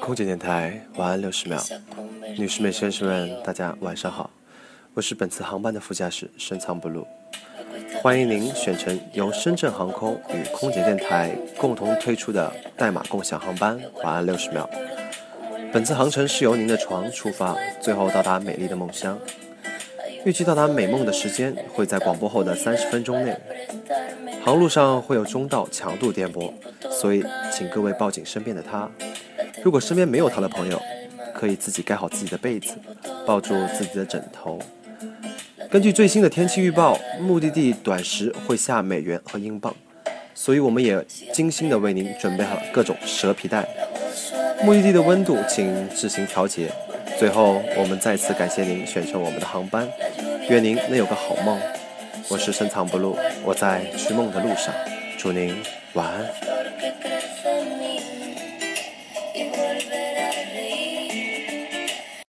空姐电台晚安六十秒，女士们、先生们，大家晚上好，我是本次航班的副驾驶深藏不露，欢迎您选乘由深圳航空与空姐电台共同推出的代码共享航班晚安六十秒。本次航程是由您的床出发，最后到达美丽的梦乡。预计到达美梦的时间会在广播后的三十分钟内。航路上会有中到强度颠簸，所以请各位抱紧身边的他。如果身边没有他的朋友，可以自己盖好自己的被子，抱住自己的枕头。根据最新的天气预报，目的地短时会下美元和英镑，所以我们也精心的为您准备好各种蛇皮袋。目的地的温度请自行调节。最后，我们再次感谢您选乘我们的航班，愿您能有个好梦。我是深藏不露，我在去梦的路上，祝您晚安。